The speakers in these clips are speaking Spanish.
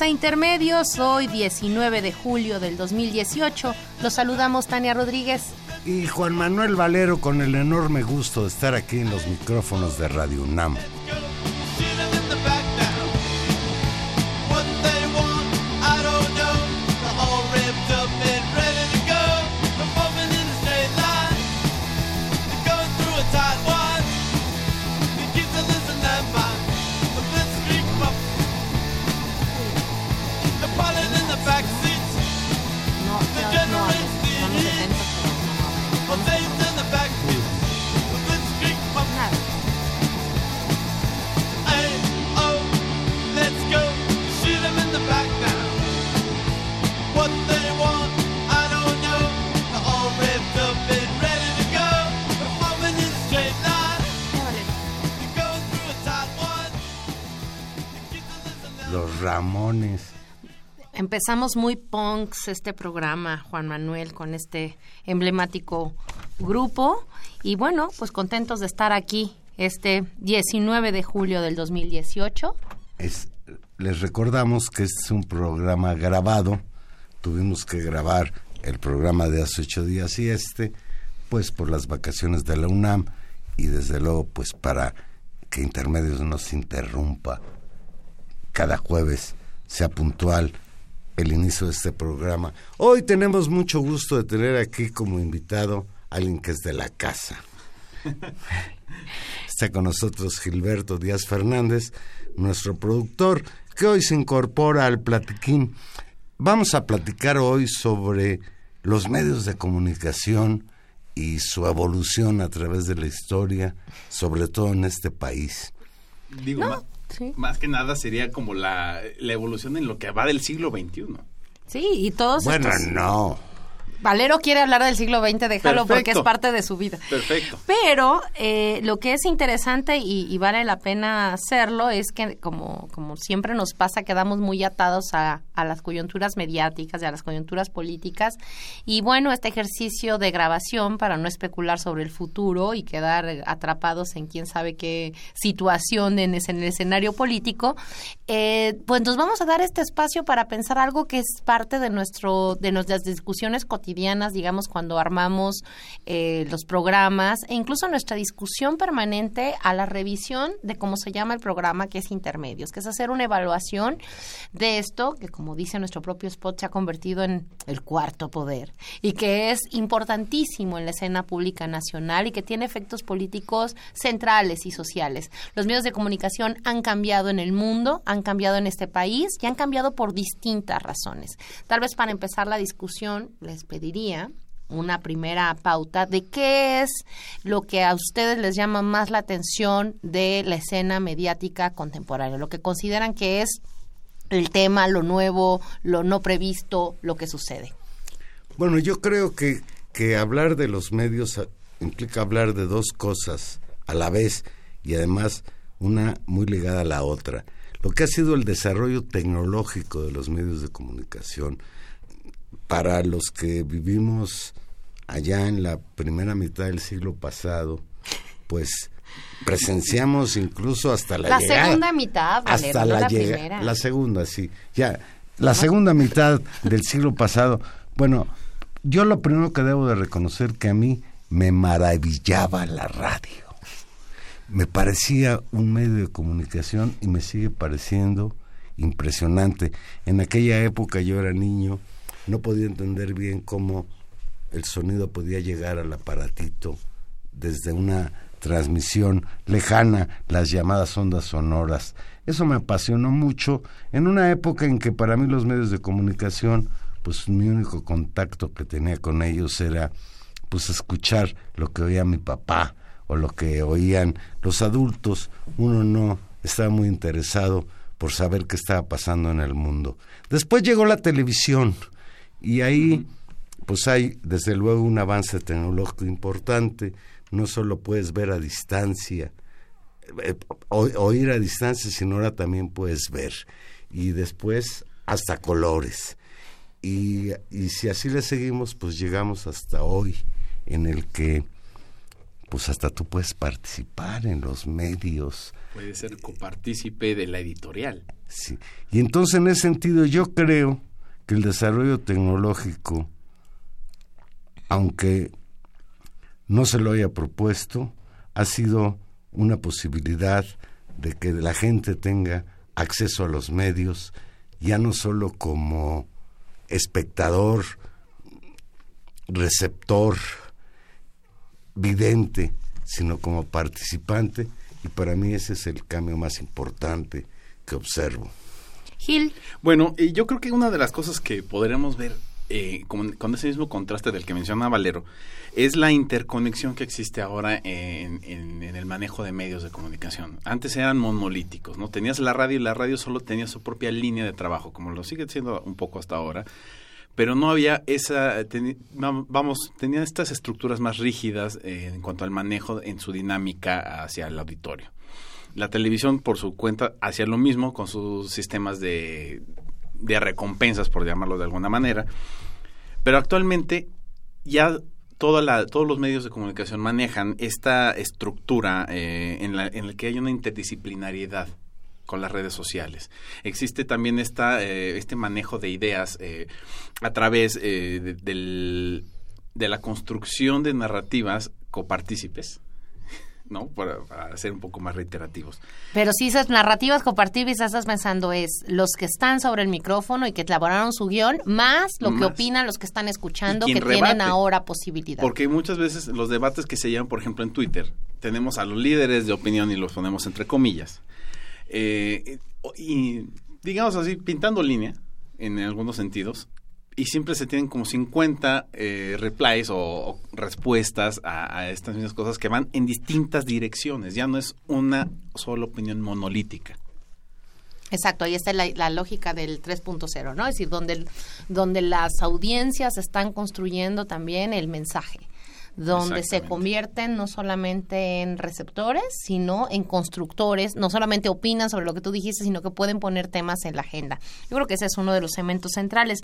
A Intermedios, hoy 19 de julio del 2018. Los saludamos Tania Rodríguez. Y Juan Manuel Valero con el enorme gusto de estar aquí en los micrófonos de Radio UNAM. Empezamos muy punks este programa, Juan Manuel, con este emblemático grupo. Y bueno, pues contentos de estar aquí este 19 de julio del 2018. Es, les recordamos que este es un programa grabado. Tuvimos que grabar el programa de hace ocho días y este, pues por las vacaciones de la UNAM y desde luego pues para que Intermedios no se interrumpa cada jueves sea puntual el inicio de este programa. Hoy tenemos mucho gusto de tener aquí como invitado a alguien que es de la casa. Está con nosotros Gilberto Díaz Fernández, nuestro productor, que hoy se incorpora al platiquín. Vamos a platicar hoy sobre los medios de comunicación y su evolución a través de la historia, sobre todo en este país. Digo, más que nada sería como la, evolución en lo que va del siglo XXI. Sí, y todos Bueno, no. Valero quiere hablar del siglo XX, déjalo porque es parte de su vida. Perfecto. Pero eh, lo que es interesante y, vale la pena hacerlo es que, como, como siempre nos pasa, quedamos muy atados a, a, las coyunturas mediáticas y a las coyunturas políticas. Y bueno, este ejercicio de grabación para no especular sobre el futuro y quedar atrapados en quién sabe qué situación en, en el escenario político, eh, pues nos vamos a dar este espacio para pensar algo que es parte de, nuestro, de nuestras discusiones cotidianas digamos, cuando armamos eh, los programas e incluso nuestra discusión permanente a la revisión de cómo se llama el programa, que es Intermedios, que es hacer una evaluación de esto, que como dice nuestro propio spot, se ha convertido en el cuarto poder y que es importantísimo en la escena pública nacional y que tiene efectos políticos centrales y sociales. Los medios de comunicación han cambiado en el mundo, han cambiado en este país y han cambiado por distintas razones. Tal vez para empezar la discusión les pedí diría una primera pauta de qué es lo que a ustedes les llama más la atención de la escena mediática contemporánea, lo que consideran que es el tema, lo nuevo, lo no previsto, lo que sucede. Bueno, yo creo que, que hablar de los medios implica hablar de dos cosas a la vez y además una muy ligada a la otra. lo que ha sido el desarrollo tecnológico de los medios de comunicación para los que vivimos allá en la primera mitad del siglo pasado, pues presenciamos incluso hasta la, la segunda mitad hasta la, primera. la segunda sí. Ya la segunda mitad del siglo pasado. Bueno yo lo primero que debo de reconocer que a mí me maravillaba la radio. Me parecía un medio de comunicación y me sigue pareciendo impresionante. En aquella época yo era niño no podía entender bien cómo el sonido podía llegar al aparatito desde una transmisión lejana, las llamadas ondas sonoras. Eso me apasionó mucho en una época en que para mí los medios de comunicación, pues mi único contacto que tenía con ellos era pues escuchar lo que oía mi papá o lo que oían los adultos. Uno no estaba muy interesado por saber qué estaba pasando en el mundo. Después llegó la televisión y ahí pues hay desde luego un avance tecnológico importante no solo puedes ver a distancia, eh, oír a distancia, sino ahora también puedes ver. Y después hasta colores. Y, y si así le seguimos, pues llegamos hasta hoy, en el que pues hasta tú puedes participar en los medios. Puedes ser copartícipe de la editorial. Sí. Y entonces en ese sentido yo creo que el desarrollo tecnológico, aunque no se lo haya propuesto, ha sido una posibilidad de que la gente tenga acceso a los medios, ya no solo como espectador, receptor, vidente, sino como participante, y para mí ese es el cambio más importante que observo. Gil. Bueno, yo creo que una de las cosas que podremos ver eh, con, ese mismo contraste del que menciona Valero, es la interconexión que existe ahora en, el manejo de medios de comunicación. Antes eran monolíticos, ¿no? Tenías la radio y la radio solo tenía su propia línea de trabajo, como lo sigue siendo un poco hasta ahora, pero no había esa, vamos, tenían estas estructuras más rígidas eh, en cuanto al manejo en su dinámica hacia el auditorio. La televisión, por su cuenta, hacía lo mismo con sus sistemas de, de recompensas, por llamarlo de alguna manera. Pero actualmente ya toda la, todos los medios de comunicación manejan esta estructura eh, en, la, en la que hay una interdisciplinariedad con las redes sociales. Existe también esta, eh, este manejo de ideas eh, a través de, del, de la construcción de narrativas copartícipes ¿no? Para, ser un poco más reiterativos. Pero si esas narrativas compartibles estás pensando es los que están sobre el micrófono y que elaboraron su guion, más lo que opinan los que están escuchando, que tienen ahora posibilidad. Porque muchas veces los debates que se llevan, por ejemplo, en Twitter, tenemos a los líderes de opinión y los ponemos entre comillas. Eh, y digamos así, pintando línea, en algunos sentidos, y siempre se tienen como 50 eh, replies o, respuestas a, estas mismas cosas que van en distintas direcciones. Ya no es una sola opinión monolítica. Exacto, ahí está la, lógica del 3.0, ¿no? Es decir, donde, donde las audiencias están construyendo también el mensaje donde se convierten no solamente en receptores, sino en constructores, no solamente opinan sobre lo que tú dijiste, sino que pueden poner temas en la agenda. Yo creo que ese es uno de los elementos centrales.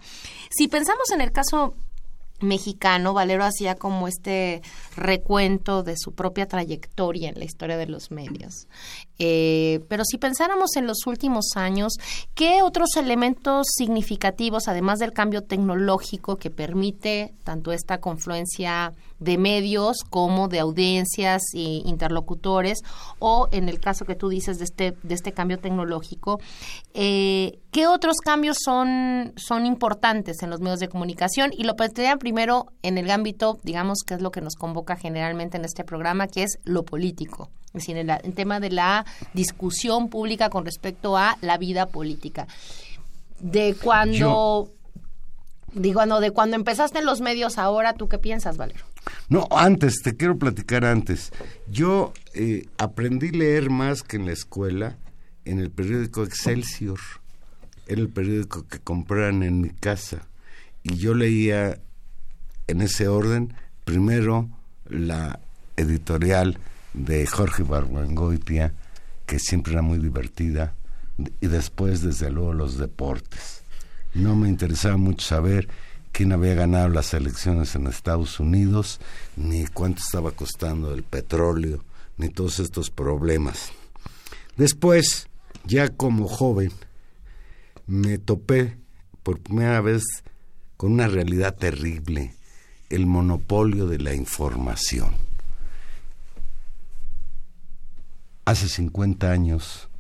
Si pensamos en el caso mexicano, Valero hacía como este recuento de su propia trayectoria en la historia de los medios. Eh, pero si pensáramos en los últimos años, ¿qué otros elementos significativos, además del cambio tecnológico que permite tanto esta confluencia de medios como de audiencias e interlocutores, o en el caso que tú dices de este, de este cambio tecnológico, eh, ¿qué otros cambios son, son importantes en los medios de comunicación? Y lo plantearía primero en el ámbito, digamos, que es lo que nos convoca generalmente en este programa, que es lo político es decir, en el, tema de la discusión pública con respecto a la vida política. De cuando... digo, no, de cuando empezaste en los medios ahora, ¿tú qué piensas, Valero? No, antes, te quiero platicar antes. Yo eh, aprendí a leer más que en la escuela en el periódico Excelsior. Era el periódico que compraron en mi casa. Y yo leía en ese orden, primero la editorial de Jorge Barbangoitia, que siempre era muy divertida, y después, desde luego, los deportes. No me interesaba mucho saber quién había ganado las elecciones en Estados Unidos, ni cuánto estaba costando el petróleo, ni todos estos problemas. Después, ya como joven, me topé por primera vez con una realidad terrible, el monopolio de la información. Hace 50 años,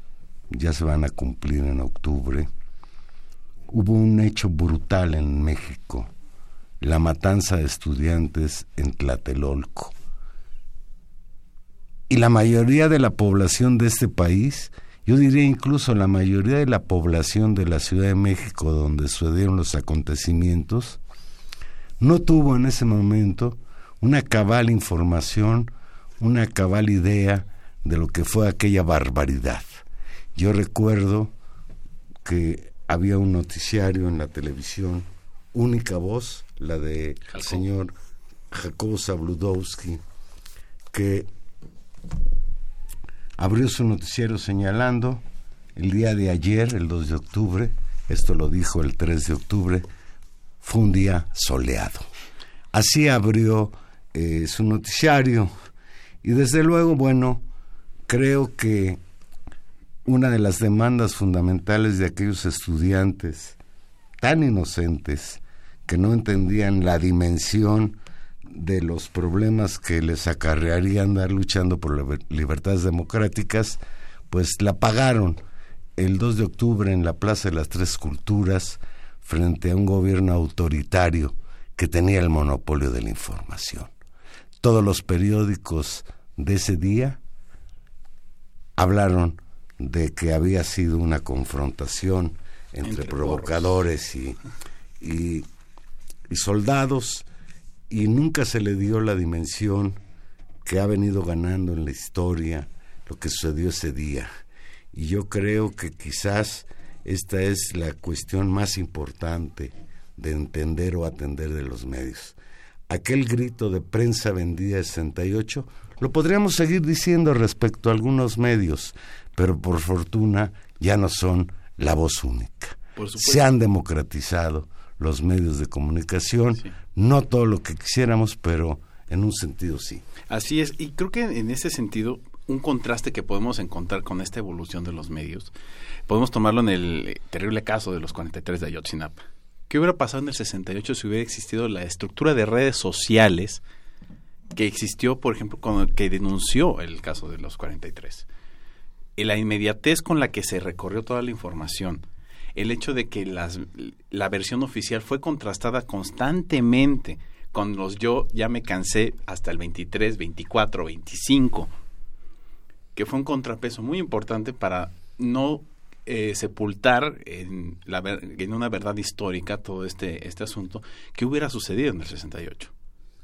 ya se van a cumplir en octubre, hubo un hecho brutal en México, la matanza de estudiantes en Tlatelolco. Y la mayoría de la población de este país, yo diría incluso la mayoría de la población de la Ciudad de México donde sucedieron los acontecimientos, no tuvo en ese momento una cabal información, una cabal idea de lo que fue aquella barbaridad. Yo recuerdo que había un noticiario en la televisión, única voz, la de el señor Jacobo Zabludowski, que abrió su noticiero señalando el día de ayer, el 2 de octubre, esto lo dijo el 3 de octubre, fue un día soleado. Así abrió eh, su noticiario y desde luego, bueno, creo que una de las demandas fundamentales de aquellos estudiantes tan inocentes que no entendían la dimensión de los problemas que les acarrearía andar luchando por las libertades democráticas, pues la pagaron el 2 de octubre en la Plaza de las Tres Culturas frente a un gobierno autoritario que tenía el monopolio de la información. Todos los periódicos de ese día hablaron de que había sido una confrontación entre, provocadores y, y, soldados y nunca se le dio la dimensión que ha venido ganando en la historia lo que sucedió ese día. Y yo creo que quizás esta es la cuestión más importante de entender o atender de los medios. Aquel grito de prensa vendida 68 lo podríamos seguir diciendo respecto a algunos medios, pero por fortuna ya no son la voz única. Se han democratizado los medios de comunicación, no todo lo que quisiéramos, pero en un sentido sí. Así es, y creo que en ese sentido un contraste que podemos encontrar con esta evolución de los medios, podemos tomarlo en el terrible caso de los 43 de Ayotzinapa. ¿Qué hubiera pasado en el 68 si hubiera existido la estructura de redes sociales que existió, por ejemplo, con, que denunció el caso de los 43? la inmediatez con la que se recorrió toda la información, el hecho de que las, la versión oficial fue contrastada constantemente con los yo ya me cansé hasta el 23, 24, 25, que fue un contrapeso muy importante para no eh, sepultar en, la, en una verdad histórica todo este, este asunto que hubiera sucedido en el 68.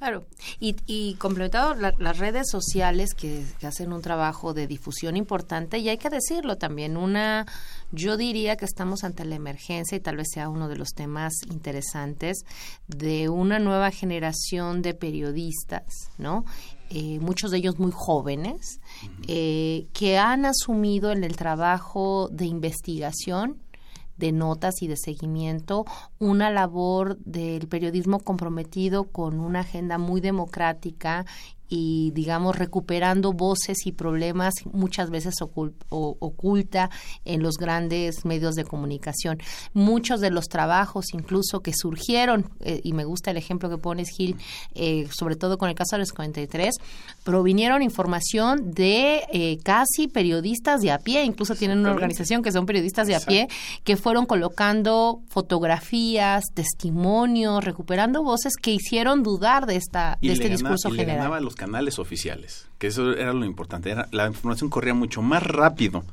Claro, y, y complementado las redes sociales que, hacen un trabajo de difusión importante y hay que decirlo también, una, yo diría que estamos ante la emergencia y tal vez sea uno de los temas interesantes de una nueva generación de periodistas, ¿no? Eh, muchos de ellos muy jóvenes, eh, que han asumido en el trabajo de investigación de notas y de seguimiento, una labor del periodismo comprometido con una agenda muy democrática y digamos recuperando voces y problemas muchas veces oculta en los grandes medios de comunicación. Muchos de los trabajos incluso que surgieron, eh, y me gusta el ejemplo que pones Gil, eh, sobre todo con el caso de los 43, provinieron información de eh, casi periodistas de a pie, incluso tienen una organización que son periodistas de a pie, que fueron colocando fotografías, testimonios, recuperando voces que hicieron dudar de, esta, de este discurso general canales oficiales, que eso era lo importante. Era, la información corría mucho más rápido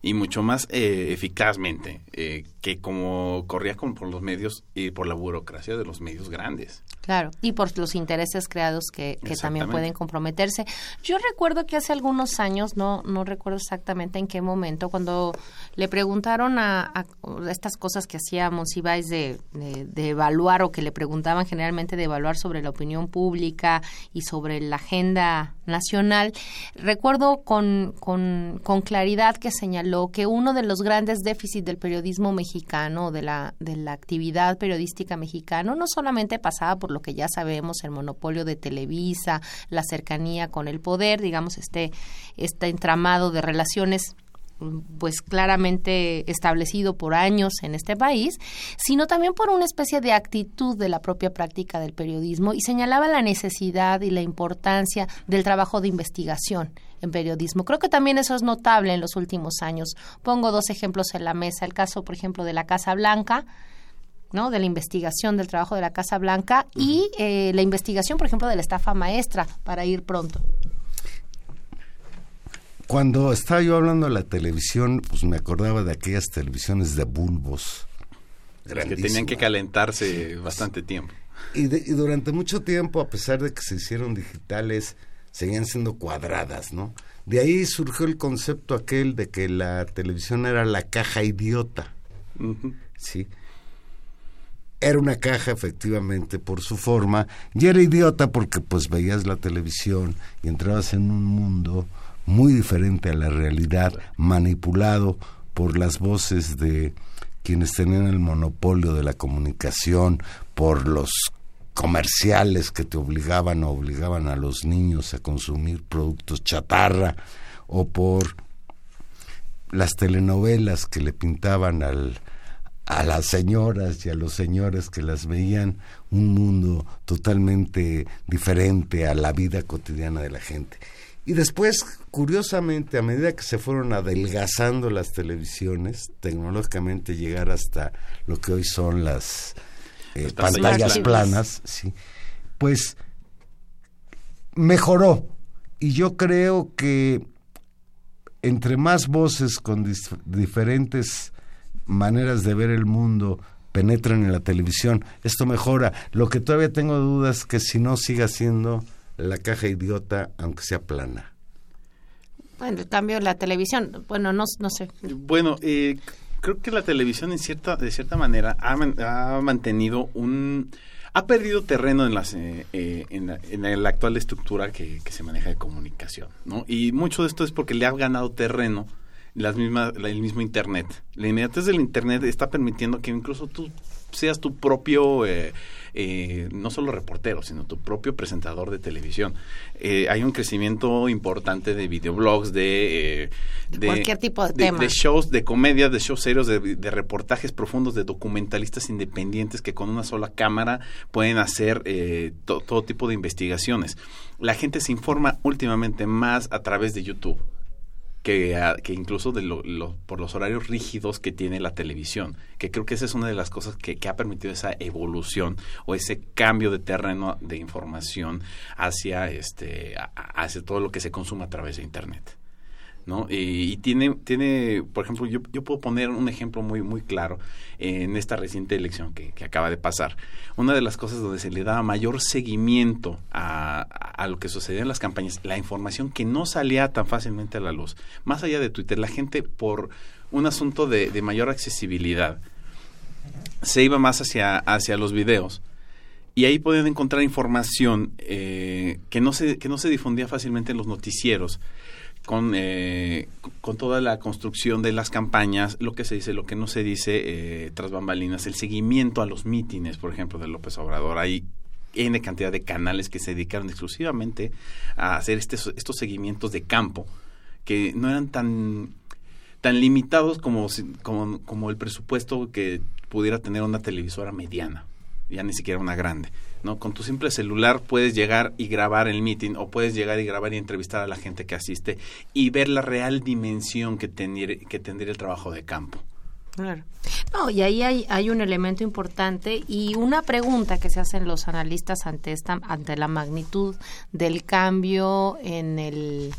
y mucho más eh, eficazmente eh, que como corría con, por los medios y por la burocracia de los medios grandes. Claro, y por los intereses creados que, que también pueden comprometerse. Yo recuerdo que hace algunos años, no, no recuerdo exactamente en qué momento, cuando le preguntaron a, estas cosas que hacíamos, ibais de, de, de, evaluar o que le preguntaban generalmente de evaluar sobre la opinión pública y sobre la agenda nacional, recuerdo con, con, con claridad que señaló que uno de los grandes déficits del periodismo mexicano, de la, de la actividad periodística mexicana, no solamente pasaba por lo que ya sabemos, el monopolio de Televisa, la cercanía con el poder, digamos, este, este entramado de relaciones pues claramente establecido por años en este país, sino también por una especie de actitud de la propia práctica del periodismo y señalaba la necesidad y la importancia del trabajo de investigación en periodismo. Creo que también eso es notable en los últimos años. Pongo dos ejemplos en la mesa. El caso, por ejemplo, de la Casa Blanca, ¿no? de la investigación del trabajo de la Casa Blanca y eh, la investigación, por ejemplo, de la estafa maestra, para ir pronto. Cuando estaba yo hablando de la televisión, pues me acordaba de aquellas televisiones de bulbos. Que tenían que calentarse bastante tiempo. Y, y, durante mucho tiempo, a pesar de que se hicieron digitales, seguían siendo cuadradas, ¿no? De ahí surgió el concepto aquel de que la televisión era la caja idiota. Sí era una caja efectivamente por su forma y era idiota porque pues veías la televisión y entrabas en un mundo muy diferente a la realidad, manipulado por las voces de quienes tenían el monopolio de la comunicación, por los comerciales que te obligaban o obligaban a los niños a consumir productos chatarra, o por las telenovelas que le pintaban al, a las señoras y a los señores que las veían un mundo totalmente diferente a la vida cotidiana de la gente. Y después, curiosamente, a medida que se fueron adelgazando las televisiones, tecnológicamente llegar hasta lo que hoy son las eh, pantallas planas, sí, pues mejoró. Y yo creo que entre más voces con diferentes maneras de ver el mundo penetran en la televisión, esto mejora. Lo que todavía tengo dudas es que si no siga siendo la caja idiota, aunque sea plana. Bueno, el cambio de la televisión, bueno, no, no sé. Bueno, eh, creo que la televisión en cierta, de cierta manera ha, mantenido un... Ha perdido terreno en, las, eh, eh, en, la, en, la, actual estructura que, que, se maneja de comunicación, ¿no? Y mucho de esto es porque le ha ganado terreno las mismas, el mismo Internet. La inmediatez del Internet está permitiendo que incluso tú seas tu propio, eh, eh, no solo reportero, sino tu propio presentador de televisión. Eh, hay un crecimiento importante de videoblogs, de, de, cualquier tipo de, tema. De shows, de comedia, de shows serios, de, reportajes profundos, de documentalistas independientes que con una sola cámara pueden hacer todo tipo de investigaciones. La gente se informa últimamente más a través de YouTube que, que incluso de lo, por los horarios rígidos que tiene la televisión, que creo que esa es una de las cosas que, que, ha permitido esa evolución o ese cambio de terreno de información hacia, este, hacia todo lo que se consume a través de Internet. ¿No? Y, tiene, tiene, por ejemplo, yo, yo puedo poner un ejemplo muy, muy claro en esta reciente elección que, acaba de pasar. Una de las cosas donde se le daba mayor seguimiento a, a, lo que sucedía en las campañas, la información que no salía tan fácilmente a la luz, más allá de Twitter, la gente por un asunto de, de mayor accesibilidad se iba más hacia, hacia los videos y ahí podían encontrar información eh, que, no se, que no se difundía fácilmente en los noticieros con, eh, con toda la construcción de las campañas, lo que se dice, lo que no se dice eh, tras bambalinas, el seguimiento a los mítines, por ejemplo, de López Obrador. Hay N cantidad de canales que se dedicaron exclusivamente a hacer este, estos seguimientos de campo, que no eran tan, tan limitados como, como, como el presupuesto que pudiera tener una televisora mediana, ya ni siquiera una grande. ¿No? Con tu simple celular puedes llegar y grabar el meeting o puedes llegar y grabar y entrevistar a la gente que asiste y ver la real dimensión que, que tendría el trabajo de campo. Claro. No, y ahí hay, hay un elemento importante y una pregunta que se hacen los analistas ante esta, ante la magnitud del cambio en el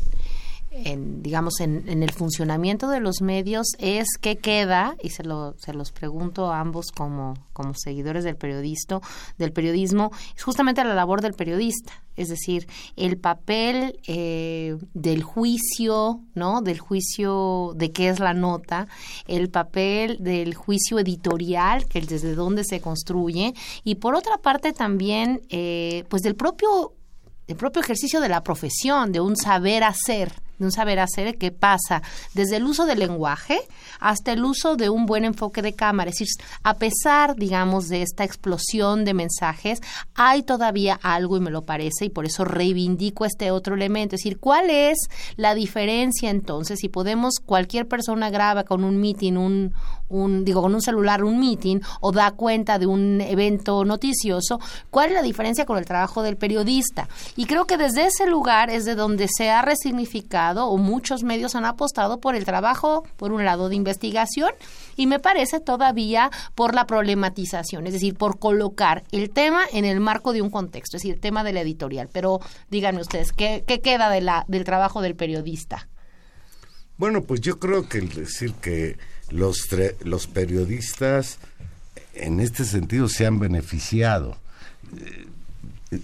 en, digamos, en, en, el funcionamiento de los medios es qué queda, y se, lo, se los pregunto a ambos como, como seguidores del periodista, del periodismo, es justamente la labor del periodista, es decir, el papel eh, del juicio, ¿no? Del juicio de qué es la nota, el papel del juicio editorial, que es desde dónde se construye, y por otra parte también, eh, pues del propio, del propio ejercicio de la profesión, de un saber hacer, de un saber hacer que pasa desde el uso del lenguaje hasta el uso de un buen enfoque de cámara. Es decir, a pesar, digamos, de esta explosión de mensajes, hay todavía algo, y me lo parece, y por eso reivindico este otro elemento. Es decir, ¿cuál es la diferencia entonces? Si podemos, cualquier persona graba con un meeting, un, un, digo, con un celular un meeting o da cuenta de un evento noticioso, ¿cuál es la diferencia con el trabajo del periodista? Y creo que desde ese lugar es de donde se ha resignificado o muchos medios han apostado por el trabajo, por un lado, de investigación y me parece todavía por la problematización, es decir, por colocar el tema en el marco de un contexto, es decir, el tema de la editorial. Pero díganme ustedes, ¿qué, qué queda de la, del trabajo del periodista? Bueno, pues yo creo que decir que los, los periodistas en este sentido se han beneficiado. Eh,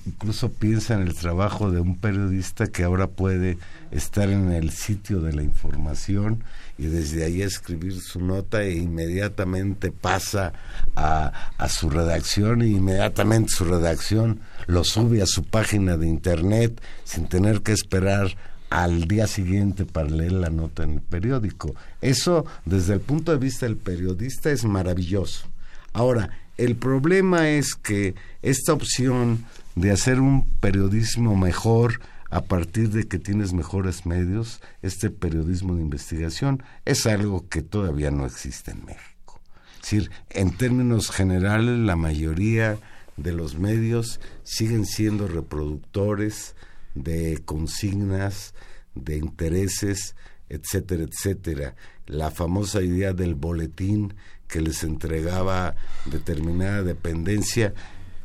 incluso piensa en el trabajo de un periodista que ahora puede estar en el sitio de la información y desde ahí escribir su nota e inmediatamente pasa a, a su redacción e inmediatamente su redacción lo sube a su página de internet sin tener que esperar al día siguiente para leer la nota en el periódico. Eso, desde el punto de vista del periodista, es maravilloso. Ahora, el problema es que esta opción de hacer un periodismo mejor a partir de que tienes mejores medios, este periodismo de investigación, es algo que todavía no existe en México. Es decir, en términos generales, la mayoría de los medios siguen siendo reproductores de consignas, de intereses, etcétera, etcétera. La famosa idea del boletín que les entregaba determinada dependencia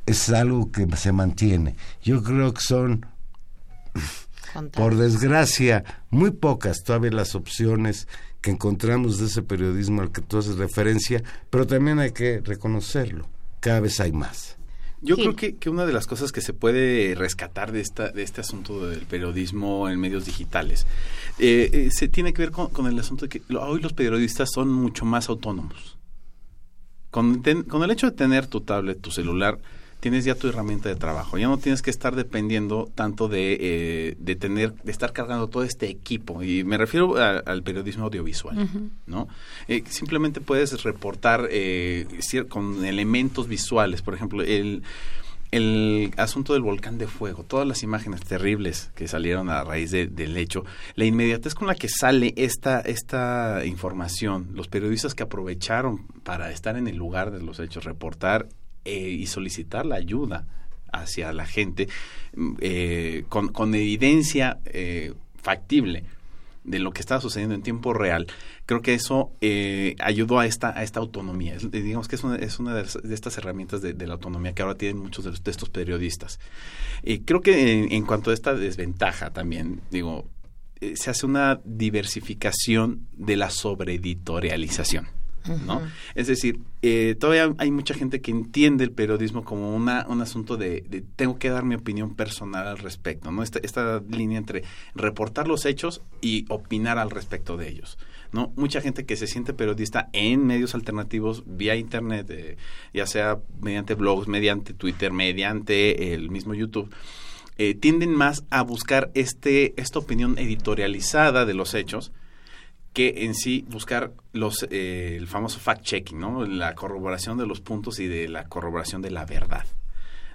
es algo que se mantiene. Yo creo que son, por desgracia, muy pocas todavía las opciones que encontramos de ese periodismo al que tú haces referencia, pero también hay que reconocerlo, cada vez hay más. Yo creo que, que, una de las cosas que se puede rescatar de, esta, de este asunto del periodismo en medios digitales eh, eh, se tiene que ver con, el asunto de que hoy los periodistas son mucho más autónomos. Con, con el hecho de tener tu tablet, tu celular, tienes ya tu herramienta de trabajo. Ya no tienes que estar dependiendo tanto de, eh, de tener, de estar cargando todo este equipo. Y me refiero al periodismo audiovisual, ¿no? Eh, simplemente puedes reportar eh, con elementos visuales. Por ejemplo, el el asunto del volcán de fuego, todas las imágenes terribles que salieron a raíz del hecho, la inmediatez con la que sale esta, esta información, los periodistas que aprovecharon para estar en el lugar de los hechos, reportar eh, y solicitar la ayuda hacia la gente mm, eh, con, con, evidencia eh, factible de lo que está sucediendo en tiempo real, creo que eso ayudó a esta, a esta autonomía. digamos que es una, es una de, estas herramientas de, la autonomía que ahora tienen muchos de, estos periodistas. creo que en, en, cuanto a esta desventaja también, digo, se hace una diversificación de la sobreeditorialización. ¿No? Es decir, eh, todavía hay mucha gente que entiende el periodismo como una, un asunto de, tengo que dar mi opinión personal al respecto, ¿no? Esta, esta línea entre reportar los hechos y opinar al respecto de ellos. ¿no? Mucha gente que se siente periodista en medios alternativos vía internet, eh, ya sea mediante blogs, mediante Twitter, mediante el mismo YouTube, eh, tienden más a buscar este, esta opinión editorializada de los hechos que en sí buscar los eh, el famoso fact-checking, ¿no? La corroboración de los puntos y de la corroboración de la verdad.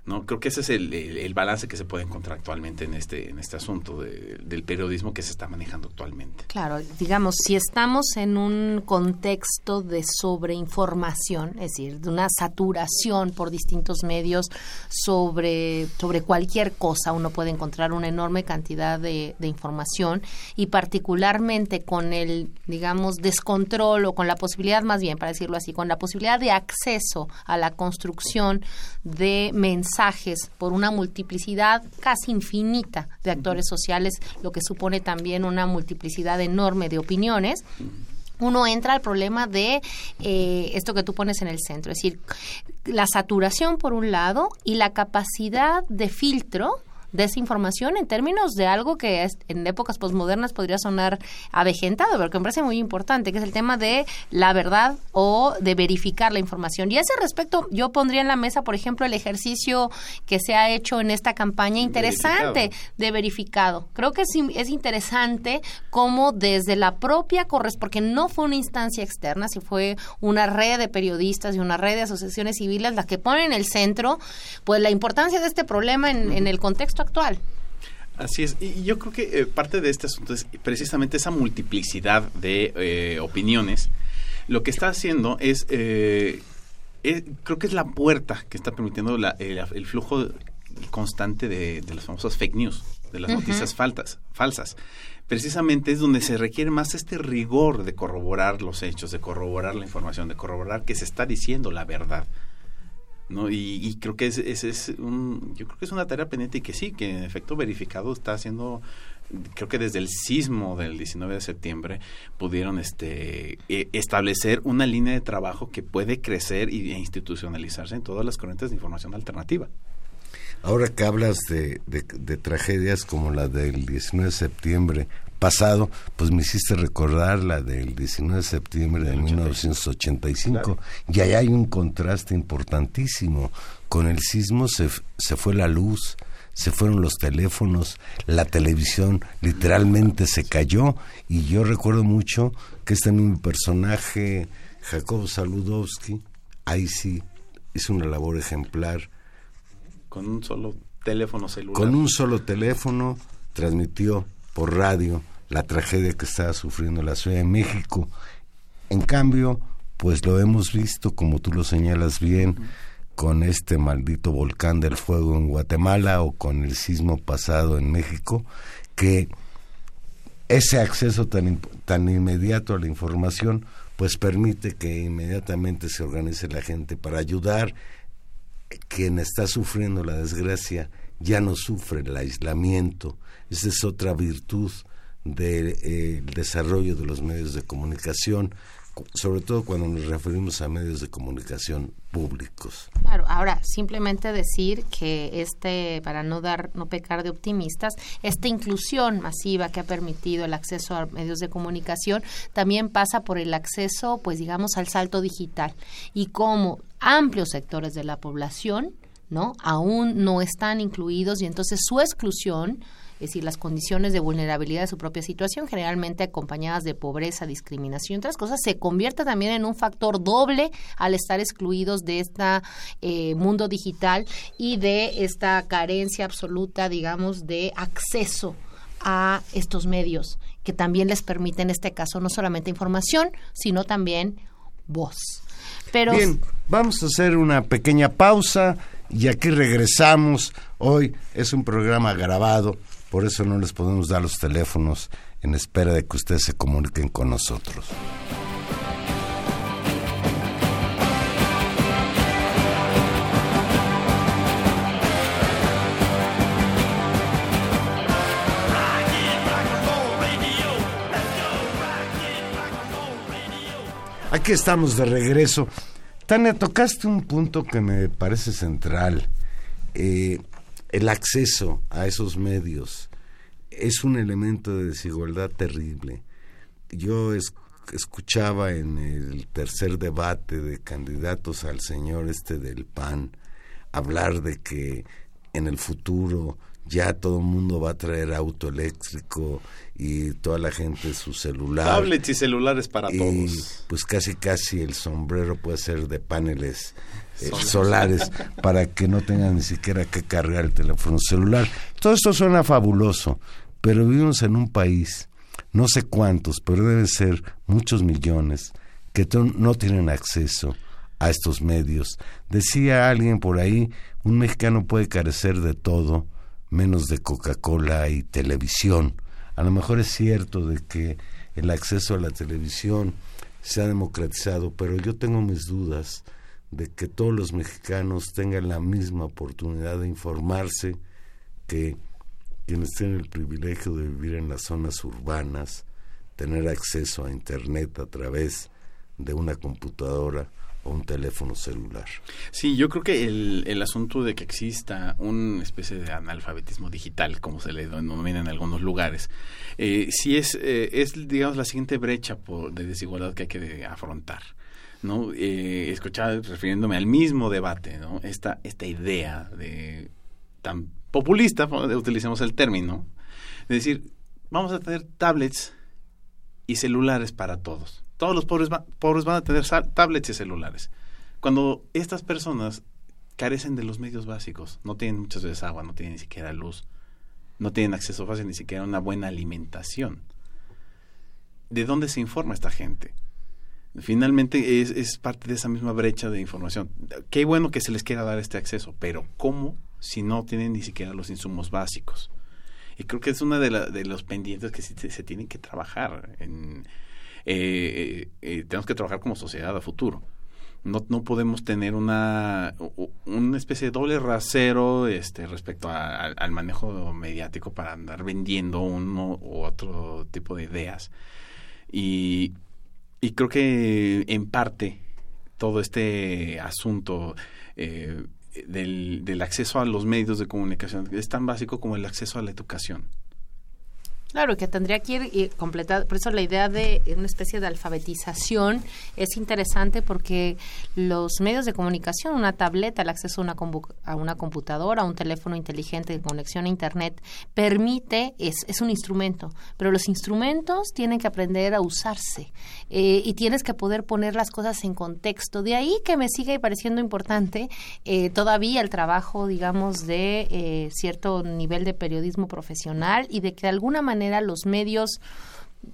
¿No? Creo que ese es el, el, balance que se puede encontrar actualmente en este, en este asunto del periodismo que se está manejando actualmente. Claro, digamos, si estamos en un contexto de sobreinformación, es decir, de una saturación por distintos medios sobre, sobre cualquier cosa, uno puede encontrar una enorme cantidad de, de información y particularmente con el, digamos, descontrol o con la posibilidad, más bien, para decirlo así, con la posibilidad de acceso a la construcción de mensajes mensajes por una multiplicidad casi infinita de actores sociales, lo que supone también una multiplicidad enorme de opiniones uno entra al problema de eh, esto que tú pones en el centro, es decir, la saturación por un lado y la capacidad de filtro desinformación en términos de algo que en épocas posmodernas podría sonar avejentado, pero que me parece muy importante, que es el tema de la verdad o de verificar la información. Y a ese respecto, yo pondría en la mesa, por ejemplo, el ejercicio que se ha hecho en esta campaña interesante de verificado. Creo que es, es interesante cómo desde la propia corres, porque no fue una instancia externa, si fue una red de periodistas y una red de asociaciones civiles las que ponen en el centro, pues la importancia de este problema en el contexto actual. Así es, y yo creo que eh, parte de este asunto es precisamente esa multiplicidad de eh, opiniones. Lo que está haciendo es, eh, creo que es la puerta que está permitiendo el, flujo constante de, las famosas fake news, de las noticias faltas, falsas. Precisamente es donde se requiere más este rigor de corroborar los hechos, de corroborar la información, de corroborar que se está diciendo la verdad. ¿No? Y, creo que es, es, un, yo creo que es una tarea pendiente y que sí, que en efecto verificado está haciendo, creo que desde el sismo del 19 de septiembre pudieron este, e, establecer una línea de trabajo que puede crecer e institucionalizarse en todas las corrientes de información alternativa. Ahora que hablas de, de, tragedias como la del 19 de septiembre, pasado, pues me hiciste recordar la del 19 de septiembre de 1985. Y ahí hay un contraste importantísimo. Con el sismo se, se fue la luz, se fueron los teléfonos, la televisión literalmente se cayó. Y yo recuerdo mucho que este mismo personaje, Jacob Saludowski, ahí sí hizo una labor ejemplar. Con un solo teléfono celular. Con un solo teléfono transmitió por radio la tragedia que estaba sufriendo la Ciudad de México. En cambio, pues lo hemos visto, como tú lo señalas bien, con este maldito volcán del fuego en Guatemala o con el sismo pasado en México, que ese acceso tan, tan inmediato a la información, pues permite que inmediatamente se organice la gente para ayudar. Quien está sufriendo la desgracia ya no sufre el aislamiento. Esa es otra virtud del eh, desarrollo de los medios de comunicación, sobre todo cuando nos referimos a medios de comunicación públicos. Claro, ahora simplemente decir que este, para no dar, no pecar de optimistas, esta inclusión masiva que ha permitido el acceso a medios de comunicación también pasa por el acceso, pues digamos, al salto digital y cómo amplios sectores de la población, ¿no? Aún no están incluidos y entonces su exclusión es decir, las condiciones de vulnerabilidad de su propia situación, generalmente acompañadas de pobreza, discriminación y otras cosas, se convierte también en un factor doble al estar excluidos de este mundo digital y de esta carencia absoluta, digamos, de acceso a estos medios que también les permiten en este caso no solamente información, sino también voz. Pero Bien, vamos a hacer una pequeña pausa y aquí regresamos. Hoy es un programa grabado por eso no les podemos dar los teléfonos en espera de que ustedes se comuniquen con nosotros. Aquí estamos de regreso. Tania, tocaste un punto que me parece central. Eh, el acceso a esos medios es un elemento de desigualdad terrible. Yo escuchaba en el tercer debate de candidatos al señor este del PAN hablar de que en el futuro ya todo el mundo va a traer auto eléctrico y toda la gente su celular. Tablets y celulares para todos. Pues casi casi el sombrero puede ser de paneles solares para que no tengan ni siquiera que cargar el teléfono celular. Todo esto suena fabuloso, pero vivimos en un país, no sé cuántos, pero deben ser muchos millones, que no tienen acceso a estos medios. Decía alguien por ahí, un mexicano puede carecer de todo, menos de Coca-Cola y televisión. A lo mejor es cierto de que el acceso a la televisión se ha democratizado, pero yo tengo mis dudas de que todos los mexicanos tengan la misma oportunidad de informarse que quienes tienen el privilegio de vivir en las zonas urbanas, tener acceso a Internet a través de una computadora o un teléfono celular. Sí, yo creo que el, el asunto de que exista una especie de analfabetismo digital, como se le denomina en algunos lugares, eh, sí es, eh, es, digamos, la siguiente brecha de desigualdad que hay que afrontar. ¿No? Eh, escuchaba, refiriéndome al mismo debate, ¿no? Esta, esta idea de tan populista, utilicemos el término, de decir, vamos a tener tablets y celulares para todos todos los pobres, pobres van a tener tablets y celulares. Cuando estas personas carecen de los medios básicos, no tienen muchas veces agua, no tienen ni siquiera luz, no tienen acceso fácil ni siquiera una buena alimentación. ¿De dónde se informa esta gente? Finalmente es, parte de esa misma brecha de información. Qué bueno que se les quiera dar este acceso, pero ¿cómo si no tienen ni siquiera los insumos básicos? Y creo que es uno de, de los pendientes que se, se tienen que trabajar en, eh, eh, tenemos que trabajar como sociedad a futuro. No, no podemos tener una, una especie de doble rasero este, respecto al manejo mediático para andar vendiendo uno u otro tipo de ideas. Y, y creo que en parte todo este asunto eh, del, del acceso a los medios de comunicación es tan básico como el acceso a la educación. Claro, que tendría que ir completado. Por eso la idea de una especie de alfabetización es interesante porque los medios de comunicación, una tableta, el acceso a una, a una computadora, a un teléfono inteligente de conexión a Internet, permite, es, es un instrumento, pero los instrumentos tienen que aprender a usarse eh, y tienes que poder poner las cosas en contexto. De ahí que me sigue pareciendo importante eh, todavía el trabajo, digamos, de eh, cierto nivel de periodismo profesional y de que de alguna manera los medios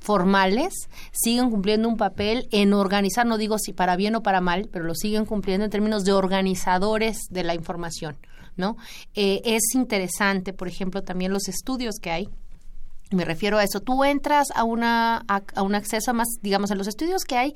formales siguen cumpliendo un papel en organizar, no digo si para bien o para mal, pero lo siguen cumpliendo en términos de organizadores de la información, ¿no? Eh, es interesante, por ejemplo, también los estudios que hay me refiero a eso. Tú entras a una a, un acceso más, digamos, en los estudios que hay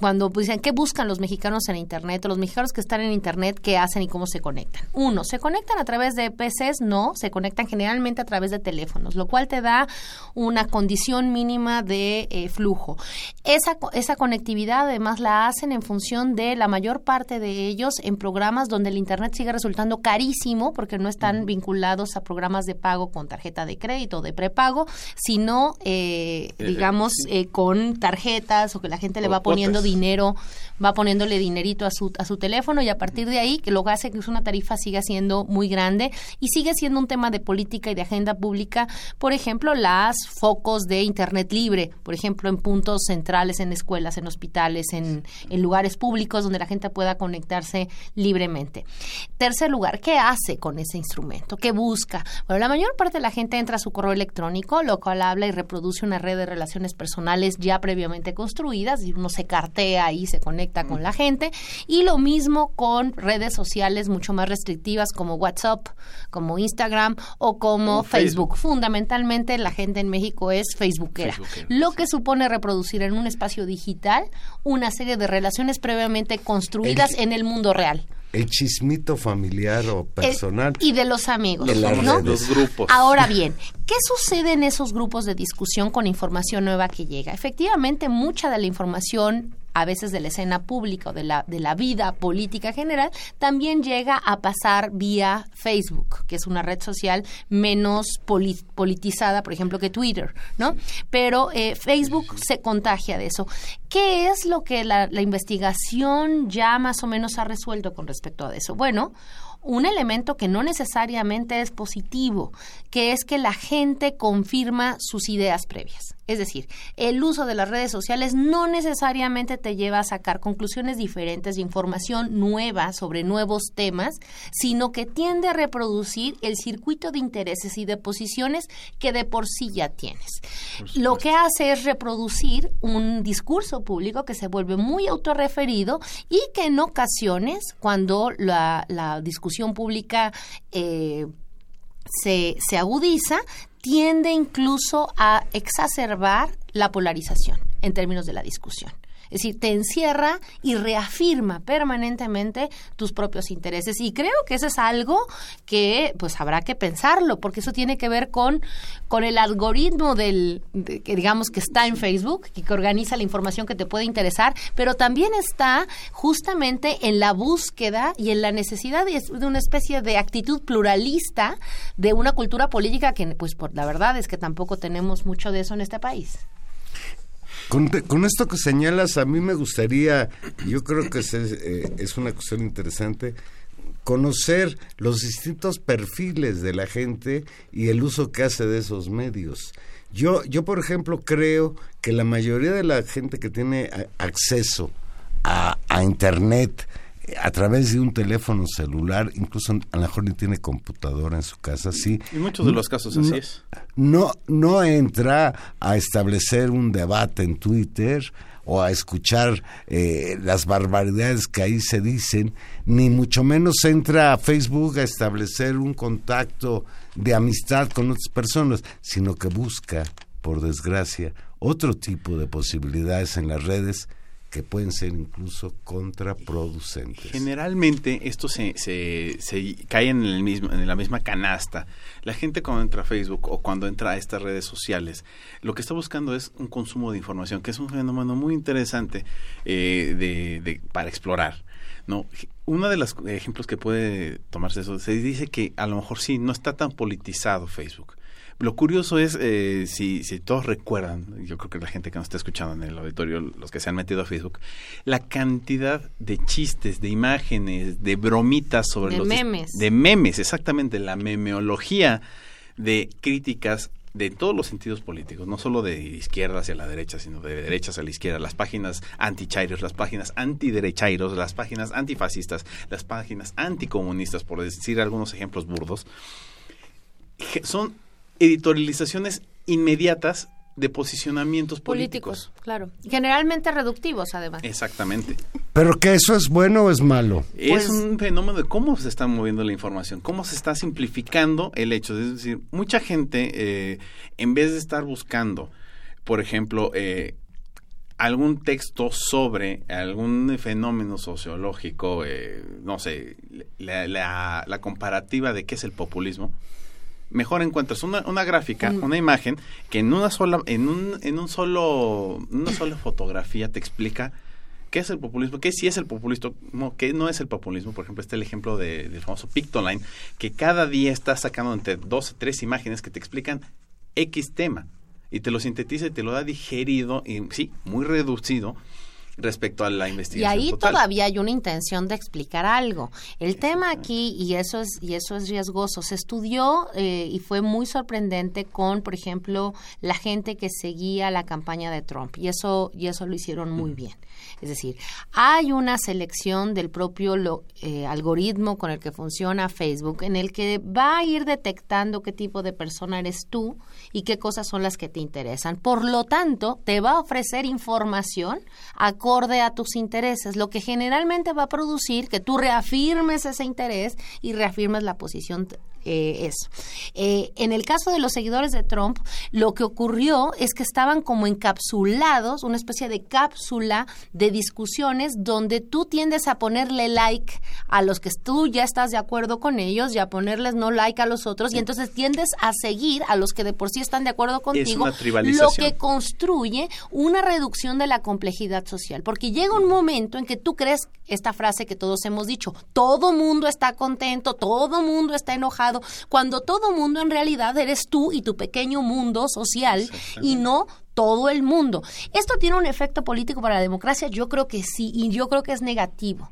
cuando pues, dicen qué buscan los mexicanos en Internet, o los mexicanos que están en Internet, qué hacen y cómo se conectan. Uno, ¿se conectan a través de PCs? No, se conectan generalmente a través de teléfonos, lo cual te da una condición mínima de eh, flujo. Esa, esa conectividad además la hacen en función de la mayor parte de ellos en programas donde el Internet sigue resultando carísimo porque no están vinculados a programas de pago con tarjeta de crédito o de prepago, sino, eh, eh, digamos, con tarjetas o que la gente le va poniendo dinero, va poniéndole dinerito a su, a su teléfono y a partir de ahí, que lo hace que una tarifa siga siendo muy grande y sigue siendo un tema de política y de agenda pública, por ejemplo, las focos de Internet libre, por ejemplo, en puntos centrales, en escuelas, en hospitales, en, en lugares públicos donde la gente pueda conectarse libremente. Tercer lugar, ¿qué hace con ese instrumento? ¿Qué busca? Bueno, la mayor parte de la gente entra a su correo electrónico, lo cual habla y reproduce una red de relaciones personales ya previamente construidas y uno se cartea ahí se conecta con la gente. Y lo mismo con redes sociales mucho más restrictivas como WhatsApp, como Instagram o como Facebook. Fundamentalmente la gente en México es Facebookera. Lo que supone reproducir en un espacio digital una serie de relaciones previamente construidas en el mundo real el chismito familiar o personal. y de los amigos, ¿no? Los grupos. Ahora bien, ¿qué sucede en esos grupos de discusión con información nueva que llega? Efectivamente, mucha de la información a veces de la escena pública o de la, de la vida política general, también llega a pasar vía Facebook, que es una red social menos politizada, por ejemplo, que Twitter, ¿no? Pero eh, Facebook se contagia de eso. ¿Qué es lo que la, la investigación ya más o menos ha resuelto con respecto a eso? Bueno, un elemento que no necesariamente es positivo, que es que la gente confirma sus ideas previas. Es decir, el uso de las redes sociales no necesariamente te lleva a sacar conclusiones diferentes de información nueva sobre nuevos temas, sino que tiende a reproducir el circuito de intereses y de posiciones que de por sí ya tienes. Lo que hace es reproducir un discurso público que se vuelve muy autorreferido y que en ocasiones, cuando la, discusión pública eh, se, se agudiza, tiende incluso a exacerbar la polarización en términos de la discusión. Es decir, te encierra y reafirma permanentemente tus propios intereses. Y creo que eso es algo que pues habrá que pensarlo, porque eso tiene que ver con, con el algoritmo del, que digamos que está en Facebook, que, que organiza la información que te puede interesar, pero también está justamente en la búsqueda y en la necesidad de, de una especie de actitud pluralista de una cultura política que pues por la verdad es que tampoco tenemos mucho de eso en este país. Con, con, esto que señalas, a mí me gustaría, yo creo que es, eh, es, una cuestión interesante, conocer los distintos perfiles de la gente y el uso que hace de esos medios. Yo, yo por ejemplo, creo que la mayoría de la gente que tiene acceso a, a Internet, a través de un teléfono celular, incluso a lo mejor ni tiene computadora en su casa, sí. En muchos de los casos así no, es. No, no entra a establecer un debate en Twitter o a escuchar eh, las barbaridades que ahí se dicen, ni mucho menos entra a Facebook a establecer un contacto de amistad con otras personas, sino que busca, por desgracia, otro tipo de posibilidades en las redes que pueden ser incluso contraproducentes. Generalmente esto se, se, cae en, el mismo, en la misma canasta. La gente cuando entra a Facebook o cuando entra a estas redes sociales, lo que está buscando es un consumo de información, que es un fenómeno muy interesante eh, para explorar. ¿no? Uno de los ejemplos que puede tomarse eso, se dice que a lo mejor sí, no está tan politizado Facebook. Lo curioso es, eh, si, si todos recuerdan, yo creo que la gente que nos está escuchando en el auditorio, los que se han metido a Facebook, la cantidad de chistes, de imágenes, de bromitas sobre de los... memes. De memes, exactamente, la memeología de críticas de todos los sentidos políticos, no solo de izquierda hacia la derecha, sino de derecha hacia la izquierda, las páginas anti-chairos, las páginas antiderechairos, las páginas antifascistas, las páginas anticomunistas, por decir algunos ejemplos burdos, son editorializaciones inmediatas de posicionamientos políticos. políticos. Claro. Generalmente reductivos, además. Exactamente. ¿Pero que eso es bueno o es malo? Es pues, un fenómeno de cómo se está moviendo la información, cómo se está simplificando el hecho. Es decir, mucha gente, eh, en vez de estar buscando, por ejemplo, eh, algún texto sobre algún fenómeno sociológico, eh, no sé, la, la, la comparativa de qué es el populismo, mejor encuentras una, una gráfica, una imagen que en una sola, en un, en un solo, una sola fotografía te explica qué es el populismo, qué sí es el populismo, no, qué no es el populismo. Por ejemplo, este el ejemplo de, del famoso Pictoline, que cada día está sacando entre dos o tres imágenes que te explican X tema y te lo sintetiza y te lo da digerido y sí, muy reducido respecto a la investigación. Y ahí total. todavía hay una intención de explicar algo. El tema aquí, y eso es, y eso es riesgoso, se estudió eh, y fue muy sorprendente con, por ejemplo, la gente que seguía la campaña de Trump. Y eso, y eso lo hicieron muy bien. Es decir, hay una selección del propio lo, eh, algoritmo con el que funciona Facebook en el que va a ir detectando qué tipo de persona eres tú y qué cosas son las que te interesan. Por lo tanto, te va a ofrecer información acorde a tus intereses, lo que generalmente va a producir que tú reafirmes ese interés y reafirmes la posición eh, eso. Eh, en el caso de los seguidores de Trump, lo que ocurrió es que estaban como encapsulados, una especie de cápsula de discusiones donde tú tiendes a ponerle like a los que tú ya estás de acuerdo con ellos y a ponerles no like a los otros y entonces tiendes a seguir a los que de por sí están de acuerdo contigo, lo que construye una reducción de la complejidad social, porque llega un momento en que tú crees esta frase que todos hemos dicho, todo mundo está contento, todo mundo está enojado, cuando todo mundo en realidad eres tú y tu pequeño mundo social y no todo el mundo. ¿Esto tiene un efecto político para la democracia? Yo creo que sí y yo creo que es negativo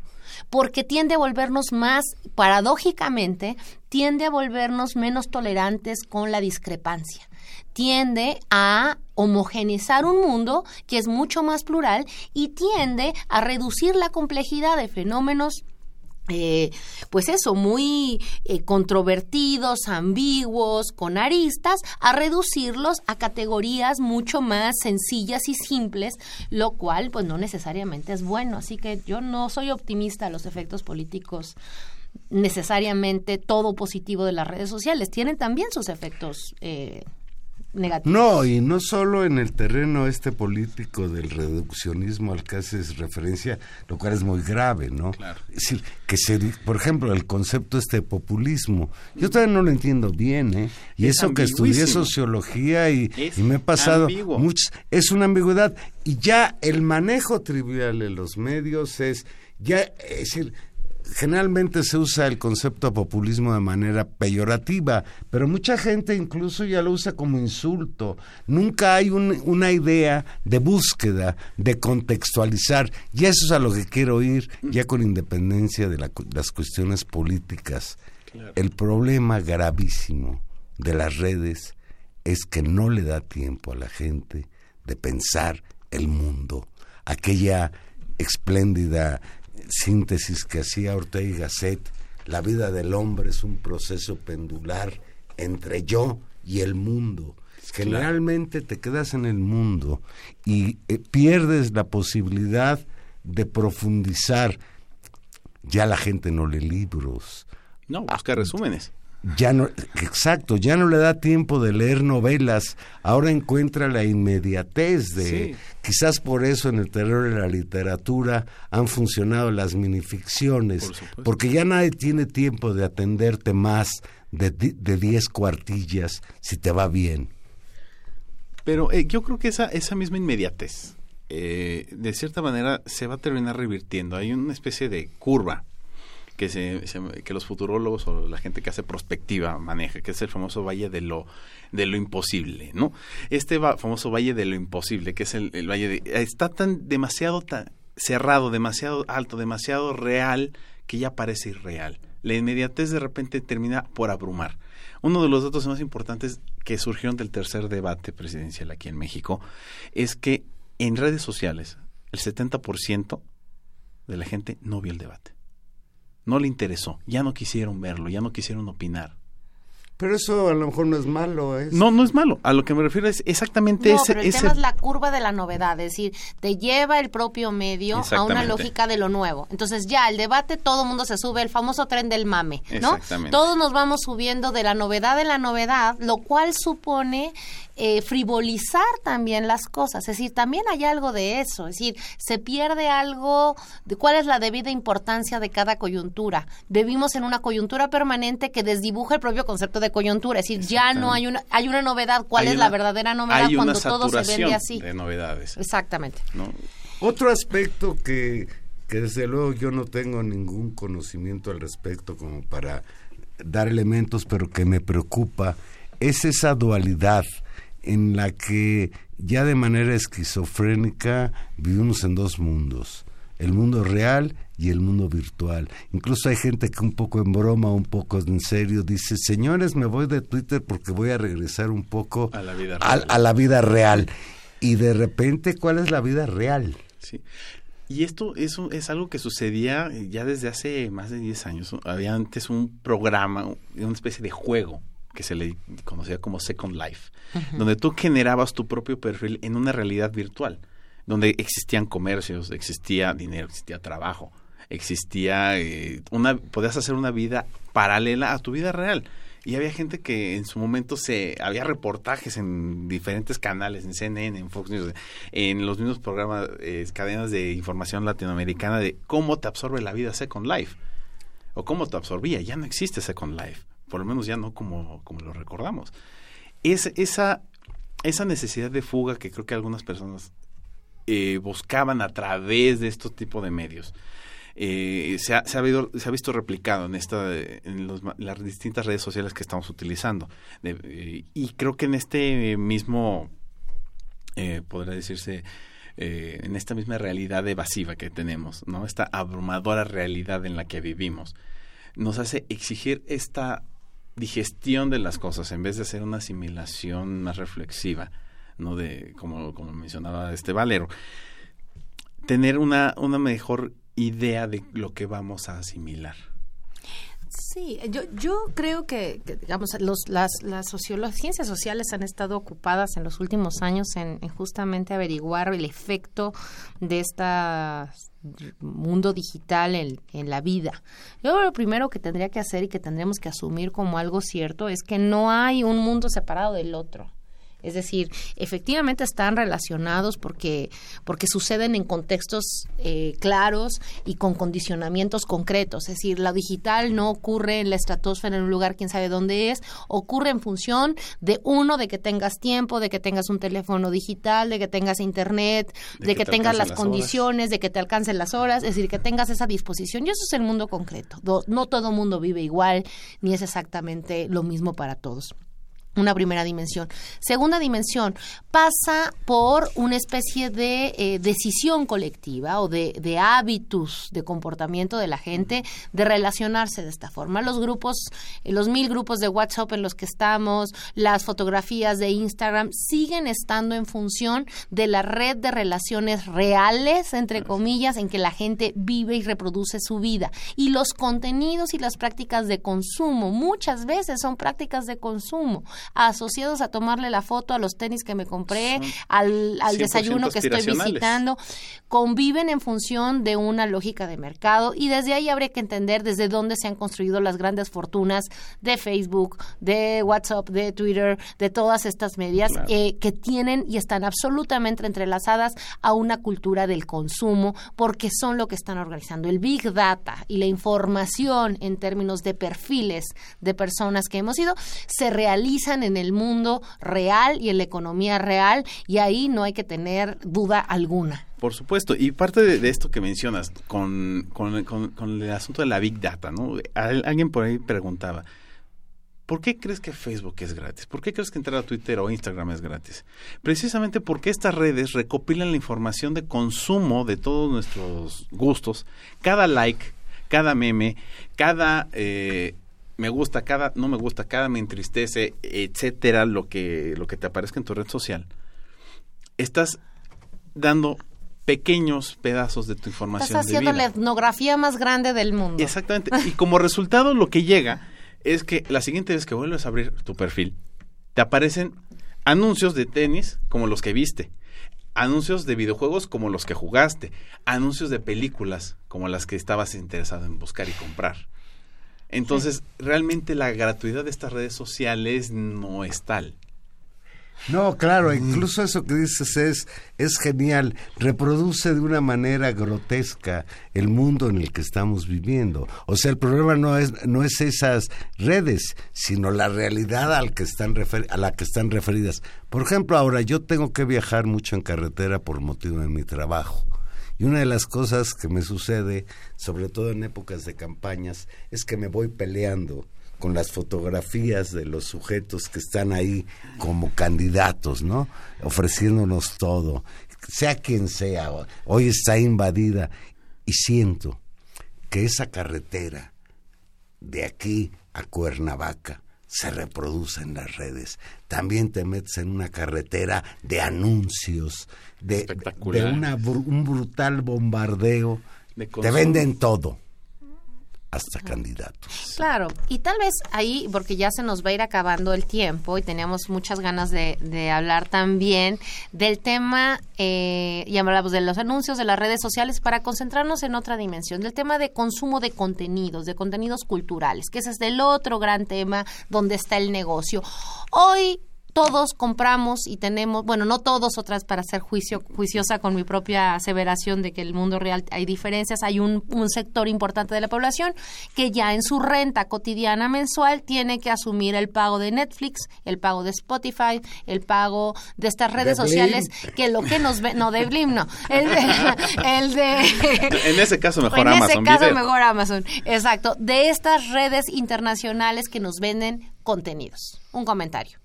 porque tiende a volvernos más, paradójicamente, tiende a volvernos menos tolerantes con la discrepancia. Tiende a homogeneizar un mundo que es mucho más plural y tiende a reducir la complejidad de fenómenos eh, pues eso, muy eh, controvertidos, ambiguos, con aristas, a reducirlos a categorías mucho más sencillas y simples, lo cual pues no necesariamente es bueno. Así que yo no soy optimista los efectos políticos necesariamente todo positivo de las redes sociales. Tienen también sus efectos eh, negativos. No, y no solo en el terreno este político del reduccionismo al que haces referencia, lo cual es muy grave, ¿no? Claro. Es decir, que se, por ejemplo, el concepto este de populismo, yo todavía no lo entiendo bien, ¿eh? Y Es eso que estudié sociología y, Es y me he pasado muchos, es una ambigüedad. Y ya el manejo trivial de los medios es, ya, es decir, generalmente se usa el concepto populismo de manera peyorativa, pero mucha gente incluso ya lo usa como insulto. Nunca hay un- una idea de búsqueda, de contextualizar, y eso es a lo que quiero ir, ya con independencia de la las cuestiones políticas. El problema gravísimo de las redes es que no le da tiempo a la gente de pensar el mundo. Aquella espléndida síntesis que hacía Ortega y Gasset, la vida del hombre es un proceso pendular entre yo y el mundo. Generalmente te quedas en el mundo y eh, pierdes la posibilidad de profundizar. Ya la gente no lee libros, No, busca resúmenes. Ya no, exacto, ya no le da tiempo de leer novelas, ahora encuentra la inmediatez de, Sí. quizás por eso en el terror de la literatura han funcionado las minificciones, Por porque ya nadie tiene tiempo de atenderte más de 10 cuartillas si te va bien. Pero eh, yo creo que esa, esa misma inmediatez, eh, de cierta manera, se va a terminar revirtiendo. Hay una especie de curva que, se, se- los futurólogos o la gente que hace prospectiva maneja, que es el famoso valle de lo, de lo imposible, ¿no? Este va- famoso valle de lo imposible, que es el, el valle de... Está tan demasiado tan cerrado, demasiado alto, demasiado real, que ya parece irreal. La inmediatez de repente termina por abrumar. Uno de los datos más importantes que surgieron del tercer debate presidencial aquí en México es que en redes sociales el 70% de la gente no vio el debate. No le interesó, ya no quisieron verlo, ya no quisieron opinar. Pero eso a lo mejor no es malo, ¿es? No, no es malo. A lo que me refiero es exactamente No, ese... pero el ese- tema es la curva de la novedad, es decir, te lleva el propio medio a una lógica de lo nuevo. Entonces ya, el debate, todo el mundo se sube, el famoso tren del mame, ¿no? Exactamente. Todos nos vamos subiendo de la novedad en la novedad, lo cual supone eh, frivolizar también las cosas. Es decir, también hay algo de eso, es decir, se pierde algo de cuál es la debida importancia de cada coyuntura. Vivimos en una coyuntura permanente que desdibuja el propio concepto de coyuntura, es decir, ya no hay una hay una novedad, cuál hay es la verdadera novedad hay cuando una todo se vende así. de novedades. Exactamente. ¿no? Otro aspecto que, que desde luego yo no tengo ningún conocimiento al respecto como para dar elementos, pero que me preocupa, es esa dualidad en la que ya de manera esquizofrénica vivimos en dos mundos, el mundo real y el mundo virtual. Incluso hay gente que un poco en broma, un poco en serio dice, señores, me voy de Twitter porque voy a regresar un poco A la vida al- real. a la vida real. Y de repente, ¿cuál es la vida real? Sí. Y esto es, un- es algo que sucedía ya desde hace más de 10 años. Había antes un programa, un- una especie de juego que se le conocía como Second Life, donde tú generabas tu propio perfil en una realidad virtual, donde existían comercios, existía dinero, existía trabajo, existía eh, una, podías hacer una vida paralela a tu vida real. Y había gente que en su momento se había reportajes en diferentes canales, en CNN, en Fox News, en los mismos programas, eh, cadenas de información latinoamericana de cómo te absorbe la vida Second Life o cómo te absorbía. Ya no existe Second Life, por lo menos ya no como, como lo recordamos. Es, esa, esa necesidad de fuga que creo que algunas personas eh, buscaban a través de estos tipos de medios. Eh, se, ha, se, ha habido- se ha visto replicado en, esta, en las distintas redes sociales que estamos utilizando. Eh, y creo que en este mismo, eh, podría decirse, eh, en esta misma realidad evasiva que tenemos, ¿no? Esta abrumadora realidad en la que vivimos, nos hace exigir esta digestión de las cosas en vez de hacer una asimilación más reflexiva, ¿no? De, como, como mencionaba este Valero, tener una, una mejor idea de lo que vamos a asimilar. Sí, yo, yo creo que, digamos, los, las, las ciencias sociales han estado ocupadas en los últimos años en, en justamente averiguar el efecto de este mundo digital en, en la vida. Yo lo primero que tendría que hacer y que tendremos que asumir como algo cierto es que no hay un mundo separado del otro. Es decir, efectivamente están relacionados porque, porque suceden en contextos eh, claros y con condicionamientos concretos. Es decir, lo digital no ocurre en la estratosfera en un lugar quién sabe dónde es, ocurre en función de uno, de que tengas tiempo, de que tengas un teléfono digital, de que tengas internet, de, que, tengas las, condiciones, de que te alcancen las horas, es decir, que tengas esa disposición. Y eso es el mundo concreto. No todo mundo vive igual, ni es exactamente lo mismo para todos. Una primera dimensión. Segunda dimensión, pasa por una especie de eh, decisión colectiva o de, de, hábitos de comportamiento de la gente de relacionarse de esta forma. Los grupos, eh, los mil grupos de WhatsApp en los que estamos, las fotografías de Instagram, siguen estando en función de la red de relaciones reales, entre comillas, en que la gente vive y reproduce su vida. Y los contenidos y las prácticas de consumo, muchas veces son prácticas de consumo asociados a tomarle la foto a los tenis que me compré, al, desayuno que estoy visitando, conviven en función de una lógica de mercado y desde ahí habría que entender desde dónde se han construido las grandes fortunas de Facebook, de WhatsApp, de Twitter, de todas estas medias eh, que tienen y están absolutamente entrelazadas a una cultura del consumo porque son lo que están organizando. El Big Data y la información en términos de perfiles de personas que hemos ido se realizan en el mundo real y en la economía real y ahí no hay que tener duda alguna. Por supuesto, y parte de, esto que mencionas con, con, con, el asunto de la Big Data, ¿no? Alguien por ahí preguntaba, ¿Por qué crees que Facebook es gratis? ¿Por qué crees que entrar a Twitter o Instagram es gratis? Precisamente porque estas redes recopilan la información de consumo de todos nuestros gustos. Cada like, cada meme, cada eh, me gusta, cada no me gusta, cada me entristece, etcétera, lo que, lo que te aparezca en tu red social, estás dando pequeños pedazos de tu información. Estás haciendo la etnografía más grande del mundo. Exactamente. Y como resultado lo que llega es que la siguiente vez que vuelves a abrir tu perfil, te aparecen anuncios de tenis como los que viste, anuncios de videojuegos como los que jugaste, anuncios de películas como las que estabas interesado en buscar y comprar. Entonces, realmente la gratuidad de estas redes sociales no es tal. No, claro, incluso eso que dices es, es genial. Reproduce de una manera grotesca el mundo en el que estamos viviendo. O sea, el problema no es, no es esas redes, sino la realidad al que están a la que están referidas. Por ejemplo, ahora yo tengo que viajar mucho en carretera por motivo de mi trabajo. Y una de las cosas que me sucede, sobre todo en épocas de campañas, es que me voy peleando con las fotografías de los sujetos que están ahí como candidatos, ¿no? Ofreciéndonos todo, sea quien sea, hoy está invadida y siento que esa carretera de aquí a Cuernavaca se reproduce en las redes. También te metes en una carretera de anuncios, de, de una, un brutal bombardeo. te venden todo hasta candidatos. Claro, y tal vez ahí, porque ya se nos va a ir acabando el tiempo y teníamos muchas ganas de, de hablar también del tema, eh, ya hablamos de los anuncios, de las redes sociales, para concentrarnos en otra dimensión, del tema de consumo de contenidos, de contenidos culturales, que ese es el otro gran tema donde está el negocio. Hoy todos compramos y tenemos, bueno, no todos, otras para ser juicio, juiciosa con mi propia aseveración de que el mundo real hay diferencias, hay un, un sector importante de la población que ya en su renta cotidiana mensual tiene que asumir el pago de Netflix, el pago de Spotify, el pago de estas redes sociales, que lo que nos ve, no de Blim, no, el de, en ese caso mejor Amazon. En ese caso mejor Amazon, exacto, de estas redes internacionales que nos venden contenidos. Un comentario.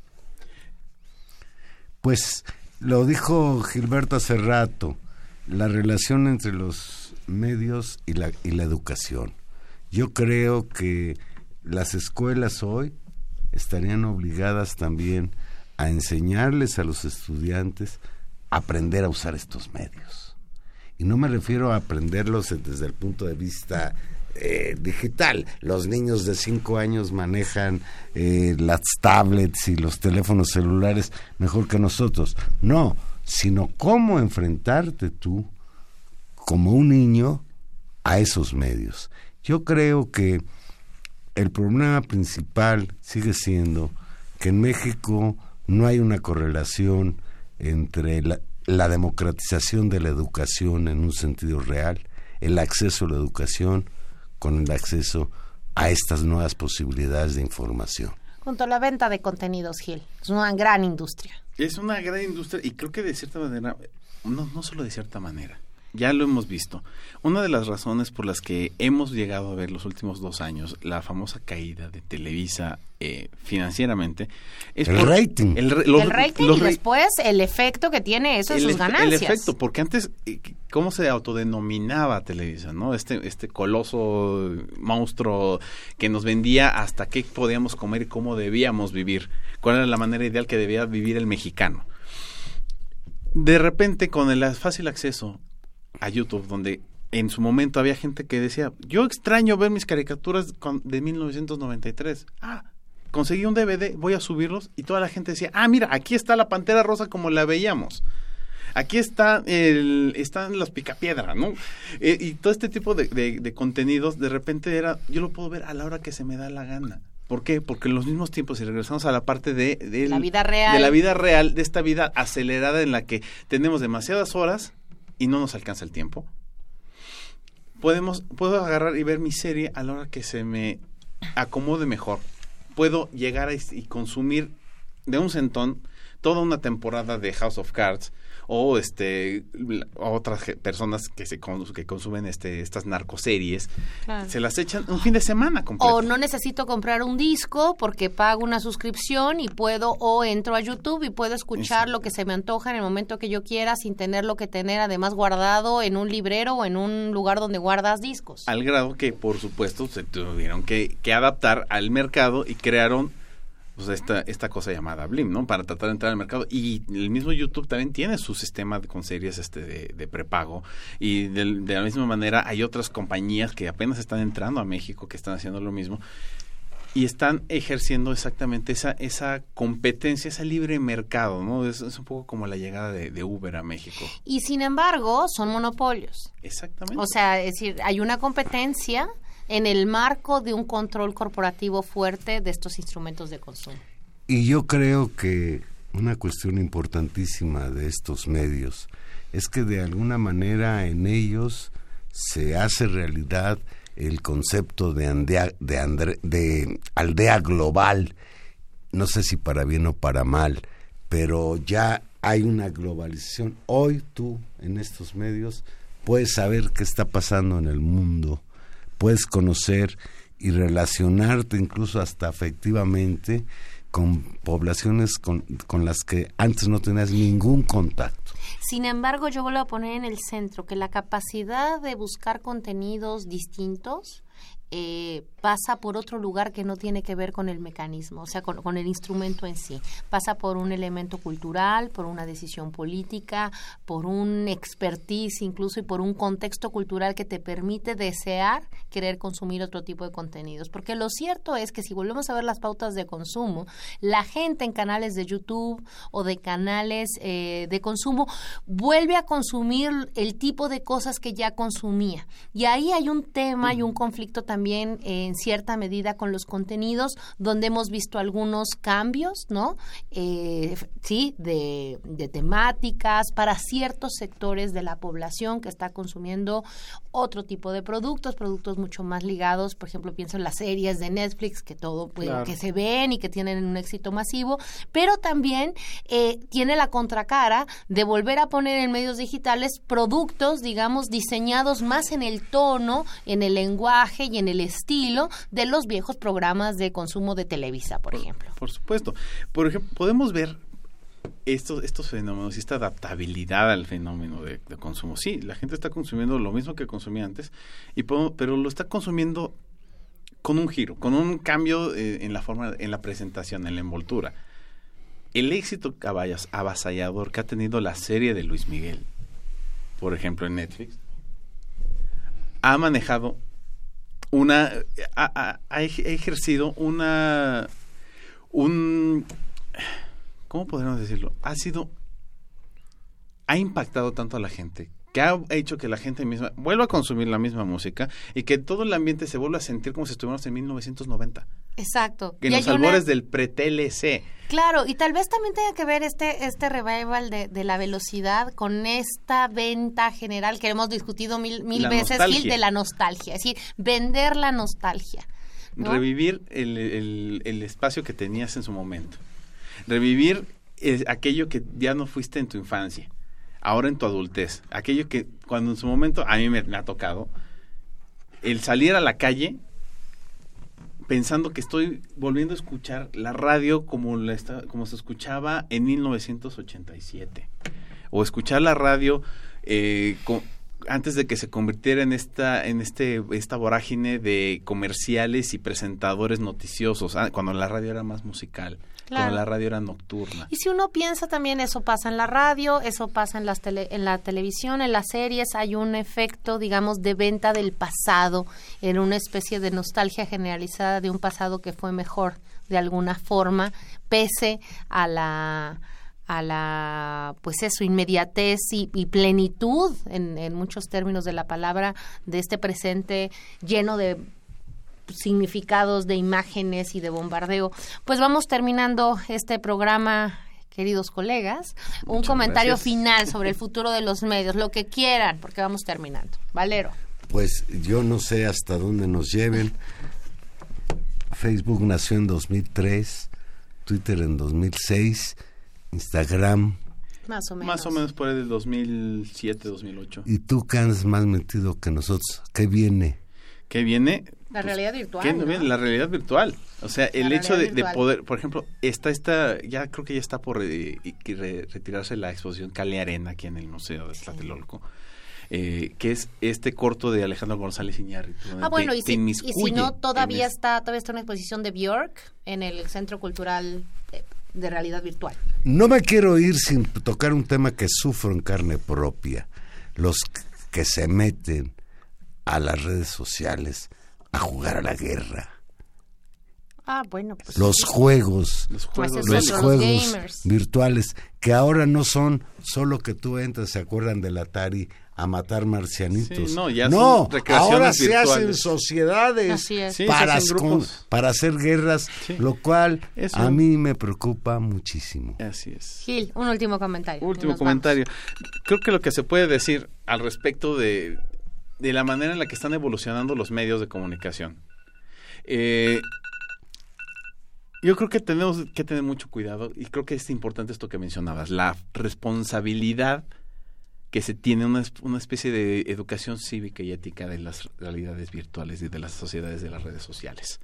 Pues lo dijo Gilberto hace rato, la relación entre los medios y la, y la educación. Yo creo que las escuelas hoy estarían obligadas también a enseñarles a los estudiantes a aprender a usar estos medios. Y no me refiero a aprenderlos desde el punto de vista eh, digital. Los niños de 5 años manejan eh, las tablets y los teléfonos celulares mejor que nosotros. No, sino cómo enfrentarte tú como un niño a esos medios. Yo creo que el problema principal sigue siendo que en México no hay una correlación entre la, la democratización de la educación en un sentido real, el acceso a la educación con el acceso a estas nuevas posibilidades de información. Junto a la venta de contenidos, Gil. Es una gran industria. Es una gran industria y creo que de cierta manera, no, no solo de cierta manera, ya lo hemos visto. Una de las razones por las que hemos llegado a ver los últimos dos años la famosa caída de Televisa eh, financieramente es el por rating. El, rating y después el efecto que tiene eso en sus ganancias. El efecto, porque antes, eh, ¿cómo se autodenominaba Televisa? no Este, este coloso monstruo que nos vendía hasta qué podíamos comer y cómo debíamos vivir. ¿Cuál era la manera ideal que debía vivir el mexicano? De repente, con el fácil acceso a YouTube, donde en su momento había gente que decía, yo extraño ver mis caricaturas de 1993. Ah, conseguí un DVD, voy a subirlos y toda la gente decía, ah, mira, aquí está la Pantera Rosa como la veíamos. Aquí está el, están los picapiedra, ¿no? Eh, y todo este tipo de, de, contenidos, de repente era, yo lo puedo ver a la hora que se me da la gana. ¿Por qué? Porque en los mismos tiempos, si regresamos a la parte de, de la vida real, de la vida real, de esta vida acelerada en la que tenemos demasiadas horas y no nos alcanza el tiempo, podemos, puedo agarrar y ver mi serie a la hora que se me acomode mejor. Puedo llegar a, y consumir de un centón toda una temporada de House of Cards o este otras personas que se que consumen este estas narcoseries se las echan un fin de semana completo. o no necesito comprar un disco porque pago una suscripción y puedo o entro a YouTube y puedo escuchar lo que se me antoja en el momento que yo quiera sin tenerlo que tener además guardado en un librero o en un lugar donde guardas discos. Al grado que por supuesto se tuvieron que, que adaptar al mercado y crearon pues esta, esta cosa llamada Blim, ¿no? Para tratar de entrar al mercado. Y el mismo YouTube también tiene su sistema con series este de, prepago. Y de, la misma manera hay otras compañías que apenas están entrando a México que están haciendo lo mismo. Y están ejerciendo exactamente esa, esa competencia, ese libre mercado, ¿no? Es, un poco como la llegada de, de Uber a México. Y sin embargo, son monopolios. Exactamente. O sea, es decir, hay una competencia en el marco de un control corporativo fuerte de estos instrumentos de consumo. Y yo creo que una cuestión importantísima de estos medios es que de alguna manera en ellos se hace realidad el concepto de, de, de aldea global, no sé si para bien o para mal, pero ya hay una globalización. Hoy tú en estos medios puedes saber qué está pasando en el mundo puedes conocer y relacionarte incluso hasta afectivamente con poblaciones con, con, las que antes no tenías ningún contacto. Sin embargo, yo vuelvo a poner en el centro que la capacidad de buscar contenidos distintos eh, pasa por otro lugar que no tiene que ver con el mecanismo, o sea, con, el instrumento en sí. Pasa por un elemento cultural, por una decisión política, por un expertise incluso y por un contexto cultural que te permite desear querer consumir otro tipo de contenidos. Porque lo cierto es que si volvemos a ver las pautas de consumo, la gente en canales de YouTube o de canales eh, de consumo vuelve a consumir el tipo de cosas que ya consumía. Y ahí hay un tema y un conflicto también también en cierta medida con los contenidos, donde hemos visto algunos cambios, ¿no? Eh, sí, de, temáticas para ciertos sectores de la población que está consumiendo otro tipo de productos, productos mucho más ligados, por ejemplo, pienso en las series de Netflix, que todo, pues, que se ven y que tienen un éxito masivo, pero también eh, tiene la contracara de volver a poner en medios digitales productos, digamos, diseñados más en el tono, en el lenguaje y en el el de los viejos programas de consumo de Televisa, por, ejemplo. Por supuesto. Por ejemplo, podemos ver estos, estos fenómenos y esta adaptabilidad al fenómeno de, consumo. Sí, la gente está consumiendo lo mismo que consumía antes, y pero lo está consumiendo con un giro, con un cambio eh, en la forma, en la presentación, en la envoltura. El éxito caballas avasallador que ha tenido la serie de Luis Miguel, por ejemplo en Netflix, ha manejado una ha, ejercido una un ¿cómo podríamos decirlo? Ha sido ha impactado tanto a la gente que ha hecho que la gente misma vuelva a consumir la misma música y que todo el ambiente se vuelva a sentir como si estuviéramos en 1990. Exacto. En Y los una- albores del pre-TLC. Claro, y tal vez también tenga que ver este, este revival de, de la velocidad con esta venta general que hemos discutido mil, mil La veces. Gil, de la nostalgia. Es decir, vender la nostalgia. ¿no? Revivir el, el- el espacio que tenías en su momento. Revivir eh, aquello que ya no fuiste en tu infancia, ahora en tu adultez. Aquello que cuando en su momento a mí me, me ha tocado, el salir a la calle pensando que estoy volviendo a escuchar la radio como, la esta- como se escuchaba en 1987. O escuchar la radio eh, co- antes de que se convirtiera en esta en este esta vorágine de comerciales y presentadores noticiosos ah, cuando la radio era más musical Claro. cuando la radio era nocturna Y si uno piensa también, eso pasa en la radio, eso pasa en, las tele- en la televisión, en las series, hay un efecto, digamos, de venta del pasado, en una especie de nostalgia generalizada de un pasado que fue mejor, de alguna forma, pese a la a la pues eso inmediatez y, y plenitud en, en muchos términos de la palabra de este presente lleno de significados de imágenes y de bombardeo. Pues vamos terminando este programa, queridos colegas. Un Muchas comentario gracias. final sobre el futuro de los medios, lo que quieran, porque vamos terminando. Valero. Pues yo no sé hasta dónde nos lleven. Facebook nació en 2003, Twitter en 2006, Instagram. Más o menos. más o menos por el del 2007 2008 Y tú, Cans, más metido que nosotros. ¿Qué viene? ¿qué viene La realidad virtual. ¿Qué ¿no? viene? La realidad virtual. O sea, el La hecho de, poder, por ejemplo, está esta, ya creo que ya está por y- y re- retirarse la exposición Cali Arena aquí en el Museo de Tlatelolco. eh, que es este corto de Alejandro González Iñárritu. Ah, bueno, te- y si, y si no, todavía es- está, todavía está una exposición de Bjork en el Centro Cultural de, Realidad Virtual. No me quiero ir sin tocar un tema que sufro en carne propia. Los que se meten a las redes sociales a jugar a la guerra. Ah, bueno, pues. Los juegos, Los Pues juegos, los juegos virtuales, que ahora no son solo que tú entras, se acuerdan del Atari a matar marcianitos. Sí, no, ya No, son recreaciones ahora se hacen sociedades para, hacen con- grupos. para hacer guerras, Sí. lo cual Eso. a mí me preocupa muchísimo. Así es. Gil, un último comentario. Último comentario. Creo que lo que se puede decir al respecto de, de la manera en la que están evolucionando los medios de comunicación. Eh, yo creo que tenemos que tener mucho cuidado y creo que es importante esto que mencionabas, la responsabilidad que se tiene una, una especie de educación cívica y ética de las realidades virtuales y de las sociedades de las redes sociales.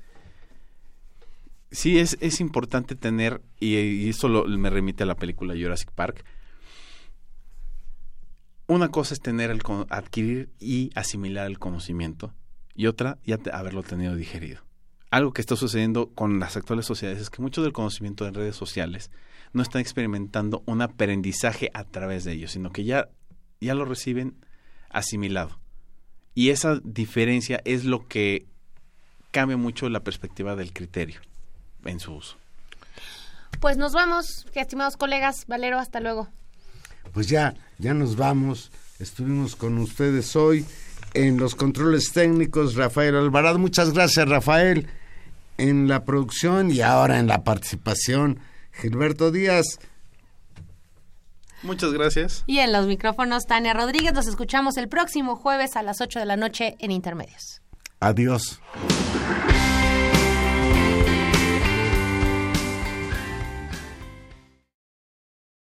Sí, es, es importante tener, y, y esto me remite a la película Jurassic Park, una cosa es tener el adquirir y asimilar el conocimiento y otra ya haberlo tenido digerido. Algo que está sucediendo con las actuales sociedades es que mucho del conocimiento en redes sociales no están experimentando un aprendizaje a través de ellos, sino que ya, ya lo reciben asimilado. Y esa diferencia es lo que cambia mucho la perspectiva del criterio en su uso. Pues nos vamos, estimados colegas. Valero, hasta luego. Pues ya, ya nos vamos. Estuvimos con ustedes hoy en los controles técnicos, Rafael Alvarado. Muchas gracias, Rafael, en la producción y ahora en la participación, Gilberto Díaz. Muchas gracias. Y en los micrófonos, Tania Rodríguez. Nos escuchamos el próximo jueves a las 8 de la noche en Intermedios. Adiós.